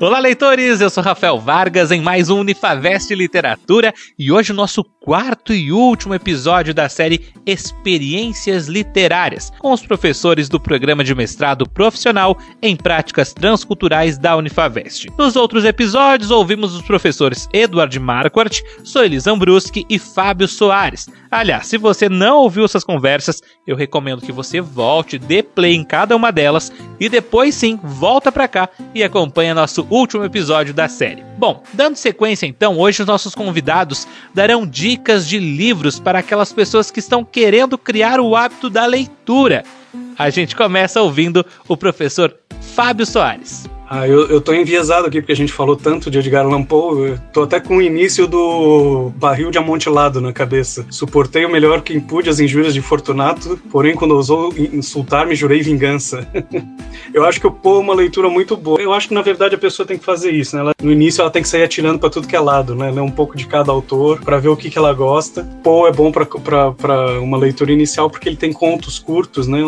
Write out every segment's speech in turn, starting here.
Olá, leitores! Eu sou Rafael Vargas em mais um Unifavest Literatura e hoje o nosso quarto e último episódio da série Experiências Literárias, com os professores do programa de mestrado profissional em práticas transculturais da Unifavest. Nos outros episódios, ouvimos os professores Eduard Marquardt, Soelis Ambruski e Fábio Soares. Aliás, se você não ouviu essas conversas, eu recomendo que você volte, dê play em cada uma delas e depois sim volta para cá e acompanhe nosso último episódio da série. Bom, dando sequência então, hoje os nossos convidados darão dicas de livros para aquelas pessoas que estão querendo criar o hábito da leitura. A gente começa ouvindo o professor Fábio Soares. Ah, eu, eu tô enviesado aqui porque a gente falou tanto de Edgar Allan Poe. Tô até com o início do barril de amontilado na cabeça. Suportei o melhor que pude as injúrias de Fortunato, porém quando ousou insultar-me, jurei vingança. eu acho que o Poe é uma leitura muito boa. Eu acho que na verdade a pessoa tem que fazer isso, né? Ela, no início ela tem que sair atirando para tudo que é lado, né? Ler um pouco de cada autor para ver o que, que ela gosta. Poe é bom para uma leitura inicial porque ele tem contos curtos, né?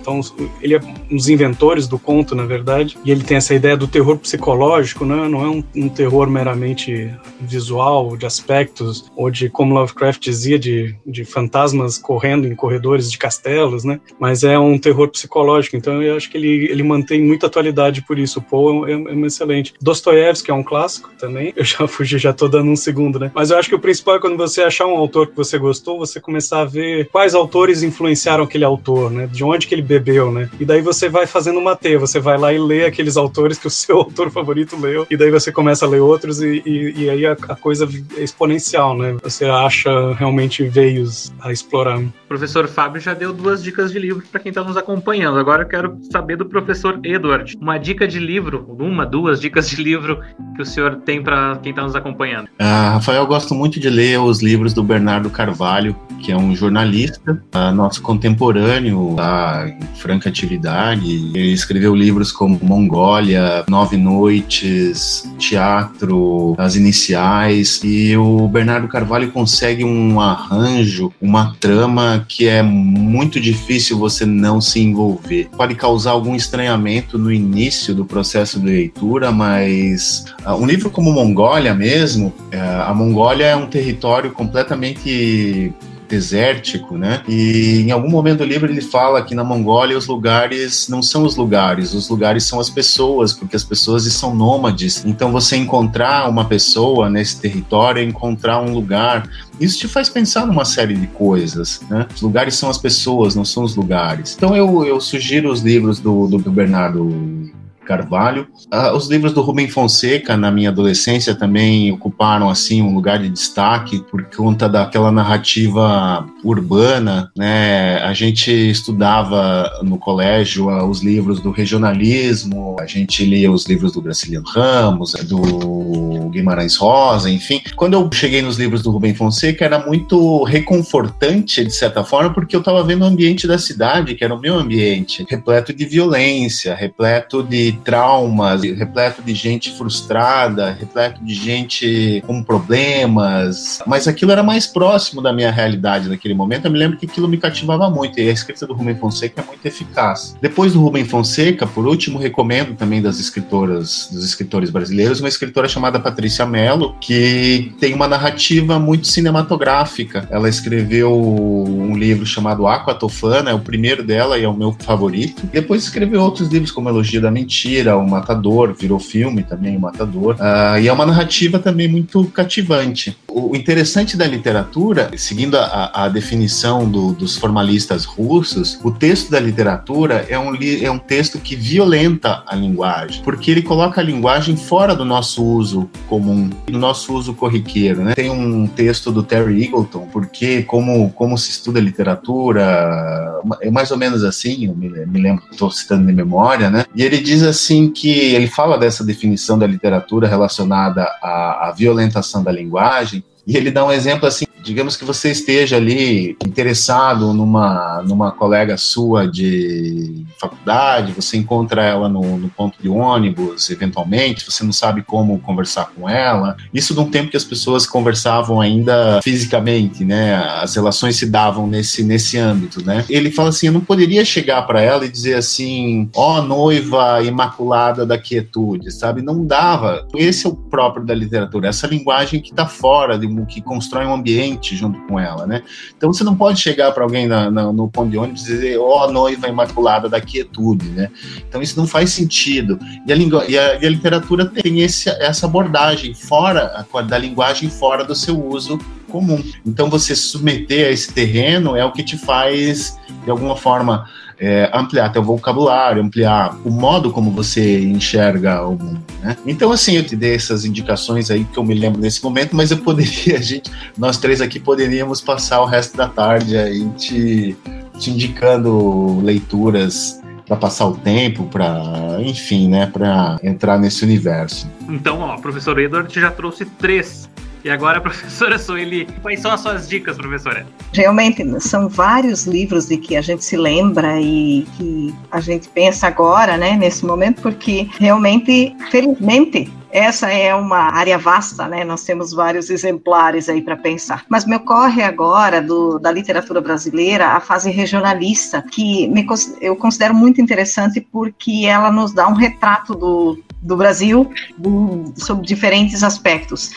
Então ele é um dos inventores do conto, na verdade, e ele tem essa ideia ideia do terror psicológico, né? não é um, um, terror meramente visual, de aspectos, ou de, como Lovecraft dizia, de, de fantasmas correndo em corredores de castelos, né? mas é um terror psicológico. Então eu acho que ele, ele mantém muita atualidade por isso. O Poe é, é, um excelente. Dostoiévski é um clássico também. Eu já fugi, já tô dando um segundo, né? Mas eu acho que o principal é quando você achar um autor que você gostou, você começar a ver quais autores influenciaram aquele autor, né? De onde que ele bebeu, né? E daí você vai fazendo uma teia, você vai lá e lê aqueles autores que o seu autor favorito leu, e daí você começa a ler outros, e, e, e aí a, a, coisa é exponencial, né? Você acha realmente veios a explorar. O professor Fábio já deu duas dicas de livro para quem está nos acompanhando. Agora eu quero saber do professor Edward. Uma dica de livro, uma, duas dicas de livro que o senhor tem para quem está nos acompanhando. Ah, Rafael, eu gosto muito de ler os livros do Bernardo Carvalho, que é um jornalista ah, nosso contemporâneo, tá em franca atividade. Ele escreveu livros como Mongólia, Nove Noites, Teatro, As Iniciais, e o Bernardo Carvalho consegue um arranjo, uma trama que é muito difícil você não se envolver. Pode causar algum estranhamento no início do processo de leitura, mas uh, um livro como Mongólia mesmo, uh, a Mongólia é um território completamente desértico, né? E em algum momento do livro ele fala que na Mongólia os lugares não são os lugares, os lugares são as pessoas, porque as pessoas são nômades. Então você encontrar uma pessoa nesse território, encontrar um lugar, isso te faz pensar numa série de coisas, né? Os lugares são as pessoas, não são os lugares. Então eu, eu sugiro os livros do, do Bernardo Carvalho. Uh, os livros do Rubem Fonseca, na minha adolescência, também ocuparam assim um lugar de destaque por conta daquela narrativa urbana. Né? A gente estudava no colégio uh, os livros do regionalismo, a gente lia os livros do Graciliano Ramos, do Guimarães Rosa, enfim. Quando eu cheguei nos livros do Rubem Fonseca, era muito reconfortante, de certa forma, porque eu estava vendo o ambiente da cidade, que era o meu ambiente, repleto de violência, repleto de traumas, repleto de gente frustrada, repleto de gente com problemas, mas aquilo era mais próximo da minha realidade naquele momento. Eu me lembro que aquilo me cativava muito e a escrita do Rubem Fonseca é muito eficaz. Depois do Rubem Fonseca, por último, recomendo também das escritoras, dos escritores brasileiros, uma escritora chamada Patrícia Mello, que tem uma narrativa muito cinematográfica. Ela escreveu um livro chamado Aquatofana, é o primeiro dela e é o meu favorito. Depois escreveu outros livros como Elogio da Mentira O Matador, virou filme também, O Matador. Uh, e é uma narrativa também muito cativante. O interessante da literatura, seguindo a, a definição do, dos formalistas russos, o texto da literatura é um, é um texto que violenta a linguagem, porque ele coloca a linguagem fora do nosso uso comum, do nosso uso corriqueiro. Né? Tem um texto do Terry Eagleton, porque como, como se estuda literatura, é mais ou menos assim, eu me, me lembro, estou citando de memória, né? E ele diz assim que ele fala dessa definição da literatura relacionada à, à violentação da linguagem, e ele dá um exemplo assim digamos que você esteja ali interessado numa, numa colega sua de faculdade, você encontra ela no, no ponto de ônibus, eventualmente, você não sabe como conversar com ela. Isso num tempo que as pessoas conversavam ainda fisicamente, né? As relações se davam nesse, nesse âmbito, né? Ele fala assim: eu não poderia chegar para ela e dizer assim, ó, oh, noiva imaculada da quietude, sabe? Não dava. Esse é o próprio da literatura, essa linguagem que está fora, de, que constrói um ambiente junto com ela, né? Então você não pode chegar para alguém na, na, no ponto de ônibus e dizer, ó, oh, noiva imaculada da quietude, né? Então isso não faz sentido. E a, e a, e a literatura tem esse, essa abordagem fora da linguagem fora do seu uso comum. Então você submeter a esse terreno é o que te faz de alguma forma é, ampliar teu vocabulário, ampliar o modo como você enxerga o mundo, né? Então, assim, eu te dei essas indicações aí que eu me lembro nesse momento, mas eu poderia, a gente, nós três aqui poderíamos passar o resto da tarde aí te, te indicando leituras para passar o tempo, para, enfim, né, para entrar nesse universo. Então, ó, o professor Edward já trouxe três e agora, professora Sueli, quais são as suas dicas, professora? Realmente, são vários livros de que a gente se lembra e que a gente pensa agora, né, nesse momento, porque realmente, felizmente, essa é uma área vasta, né? Nós temos vários exemplares aí para pensar. Mas me ocorre agora do, da literatura brasileira a fase regionalista, que me, eu considero muito interessante porque ela nos dá um retrato do, do Brasil do, sobre diferentes aspectos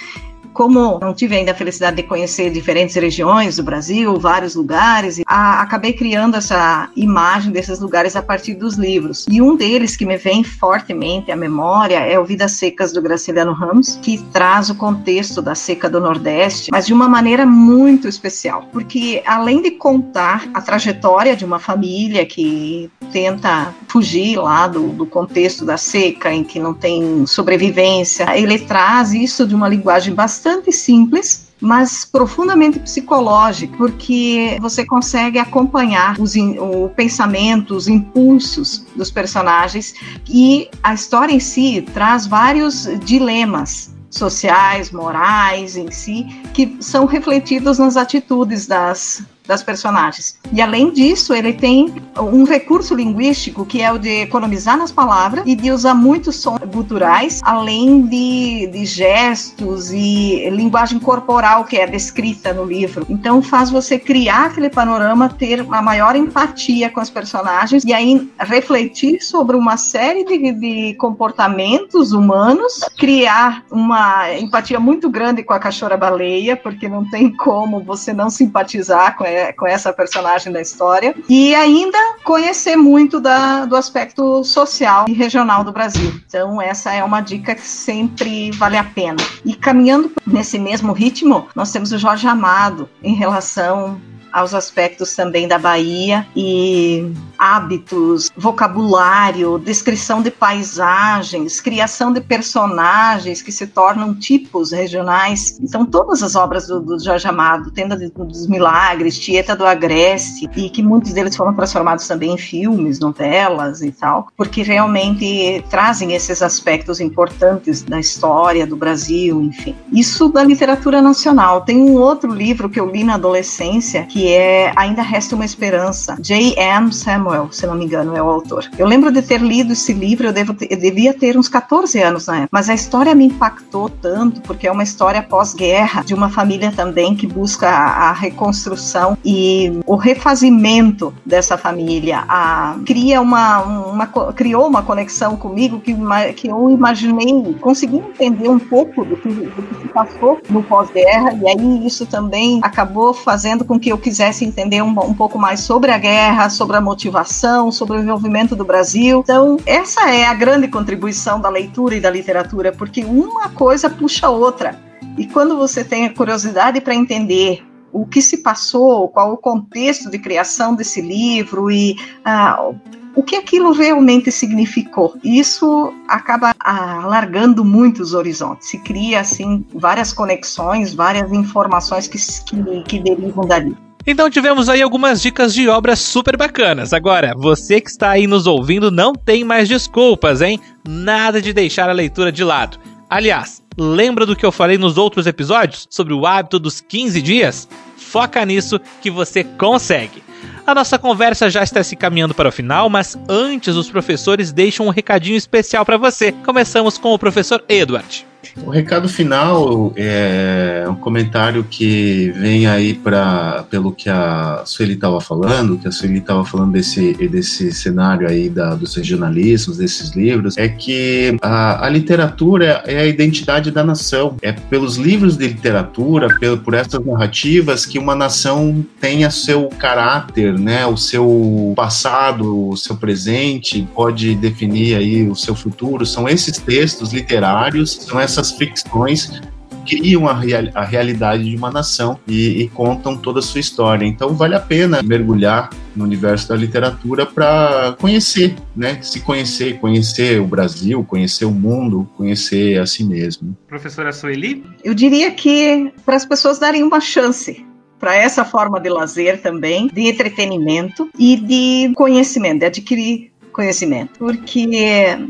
como não tive ainda a felicidade de conhecer diferentes regiões do Brasil, vários lugares, a, acabei criando essa imagem desses lugares a partir dos livros. E um deles que me vem fortemente à memória é o Vidas Secas do Graciliano Ramos, que traz o contexto da seca do Nordeste, mas de uma maneira muito especial, porque além de contar a trajetória de uma família que tenta fugir lá do, do contexto da seca, em que não tem sobrevivência, ele traz isso de uma linguagem bastante bastante simples, mas profundamente psicológico, porque você consegue acompanhar os, o pensamento, os impulsos dos personagens e a história em si traz vários dilemas sociais, morais em si, que são refletidos nas atitudes das das personagens. E além disso, ele tem um recurso linguístico que é o de economizar nas palavras e de usar muitos sons culturais, além de, de gestos e linguagem corporal que é descrita no livro. Então faz você criar aquele panorama, ter uma maior empatia com os personagens e aí refletir sobre uma série de, de comportamentos humanos, criar uma empatia muito grande com a cachorra-baleia, porque não tem como você não simpatizar com ela com essa personagem da história, e ainda conhecer muito da, do aspecto social e regional do Brasil. Então, essa é uma dica que sempre vale a pena. E caminhando nesse mesmo ritmo, nós temos o Jorge Amado em relação aos aspectos também da Bahia e hábitos, vocabulário, descrição de paisagens, criação de personagens que se tornam tipos regionais. Então, todas as obras do, do Jorge Amado, Tenda dos Milagres, Tieta do Agreste, e que muitos deles foram transformados também em filmes, novelas e tal, porque realmente trazem esses aspectos importantes da história do Brasil, enfim. Isso da literatura nacional. Tem um outro livro que eu li na adolescência que é Ainda Resta uma Esperança, J.M. Samuel Samuel, se não me engano, é o autor. Eu lembro de ter lido esse livro, eu, devo eu devia ter uns 14 anos na época, mas a história me impactou tanto, porque é uma história pós-guerra, de uma família também que busca a, a reconstrução e o refazimento dessa família. A, cria uma, uma, criou uma conexão comigo que, que eu imaginei, consegui entender um pouco do que, do que se passou no pós-guerra, e aí isso também acabou fazendo com que eu quisesse entender um, um pouco mais sobre a guerra, sobre a motivação inovação, sobre o envolvimento do Brasil. Então, essa é a grande contribuição da leitura e da literatura, porque uma coisa puxa a outra. E quando você tem a curiosidade para entender o que se passou, qual o contexto de criação desse livro e ah, o que aquilo realmente significou. Isso acaba alargando muito os horizontes. Se cria assim várias conexões, várias informações que, que, que derivam dali. Então tivemos aí algumas dicas de obras super bacanas. Agora, você que está aí nos ouvindo não tem mais desculpas, hein? Nada de deixar a leitura de lado. Aliás, Lembra do que eu falei nos outros episódios sobre o hábito dos 15 dias? Foca nisso que você consegue. A nossa conversa já está se caminhando para o final, mas antes os professores deixam um recadinho especial para você. Começamos com o professor Edward. O recado final é um comentário que vem aí para pelo que a Sueli estava falando, que a Sueli estava falando desse, desse cenário aí da, dos regionalismos, desses livros, é que a, a, literatura é a identidade da nação. É pelos livros de literatura, pelo, por essas narrativas, que uma nação tenha seu caráter, né, o seu passado, o seu presente, pode definir aí o seu futuro. São esses textos literários, são essas essas ficções criam a, real, a realidade de uma nação e, e, contam toda a sua história. Então vale a pena mergulhar no universo da literatura para conhecer, né? Se conhecer, conhecer o Brasil, conhecer o mundo, conhecer a si mesmo. Professora Sueli? Eu diria que para as pessoas darem uma chance para essa forma de lazer também, de entretenimento e de conhecimento, de adquirir conhecimento, porque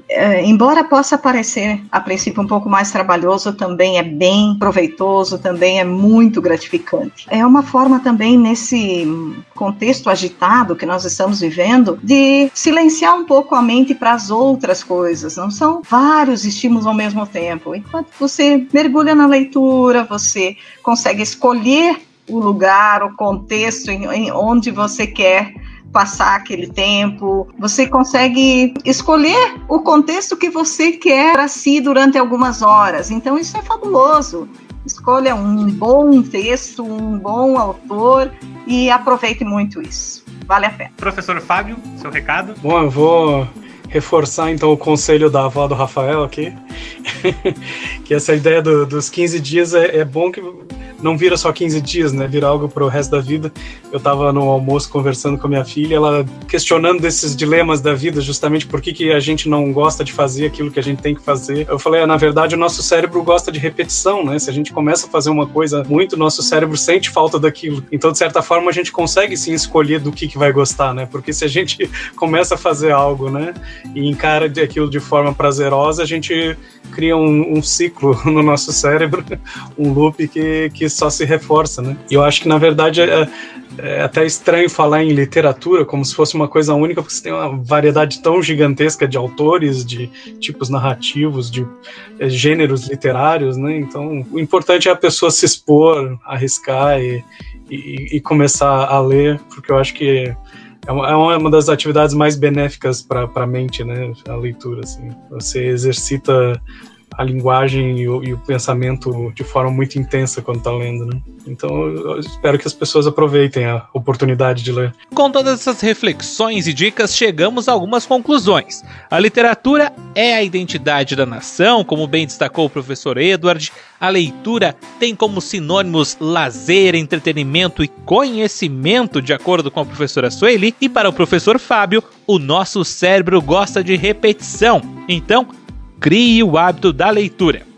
é, embora possa parecer a princípio um pouco mais trabalhoso, também é bem proveitoso, também é muito gratificante. É uma forma também nesse contexto agitado que nós estamos vivendo de silenciar um pouco a mente para as outras coisas. Não são vários estímulos ao mesmo tempo. Enquanto você mergulha na leitura, você consegue escolher o lugar, o contexto em, em onde você quer passar aquele tempo. Você consegue escolher o contexto que você quer para si durante algumas horas. Então isso é fabuloso. Escolha um bom texto, um bom autor e aproveite muito isso. Vale a pena. Professor Fábio, seu recado? Bom, eu vou reforçar então o conselho da avó do Rafael aqui, que essa ideia do, dos 15 dias é, é bom que não vira só 15 dias, né? Vira algo para o resto da vida. Eu estava no almoço conversando com a minha filha, ela questionando desses dilemas da vida, justamente por que, que a gente não gosta de fazer aquilo que a gente tem que fazer. Eu falei, ah, na verdade, o nosso cérebro gosta de repetição, né? Se a gente começa a fazer uma coisa muito, nosso cérebro sente falta daquilo. Então, de certa forma, a gente consegue sim escolher do que, que vai gostar, né? Porque se a gente começa a fazer algo, né, e encara aquilo de forma prazerosa, a gente cria um, um ciclo no nosso cérebro, um loop que, que só se reforça, né? E eu acho que, na verdade, é, é até estranho falar em literatura como se fosse uma coisa única, porque você tem uma variedade tão gigantesca de autores, de tipos narrativos, de é, gêneros literários, né? Então, o importante é a pessoa se expor, arriscar e, e, e começar a ler, porque eu acho que é uma, é das atividades mais benéficas para a mente, né? A leitura, assim. Você exercita a linguagem e o, e o, pensamento de forma muito intensa quando está lendo, né? Então eu espero que as pessoas aproveitem a oportunidade de ler. Com todas essas reflexões e dicas, chegamos a algumas conclusões. A literatura é a identidade da nação, como bem destacou o professor Edward. A leitura tem como sinônimos lazer, entretenimento e conhecimento, de acordo com a professora Sueli. E para o professor Fábio, o nosso cérebro gosta de repetição. Então, crie o hábito da leitura.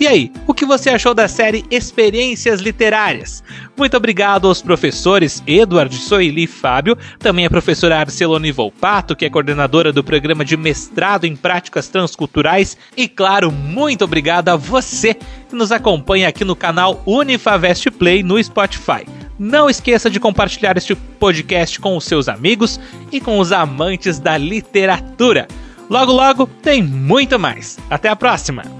E aí, o que você achou da série Experiências Literárias? Muito obrigado aos professores Eduardo Soili Fábio, também a professora Arcelone Volpato, que é coordenadora do programa de mestrado em práticas transculturais, e claro, muito obrigado a você que nos acompanha aqui no canal Unifavest Play no Spotify. Não esqueça de compartilhar este podcast com os seus amigos e com os amantes da literatura. Logo, logo tem muito mais. Até a próxima!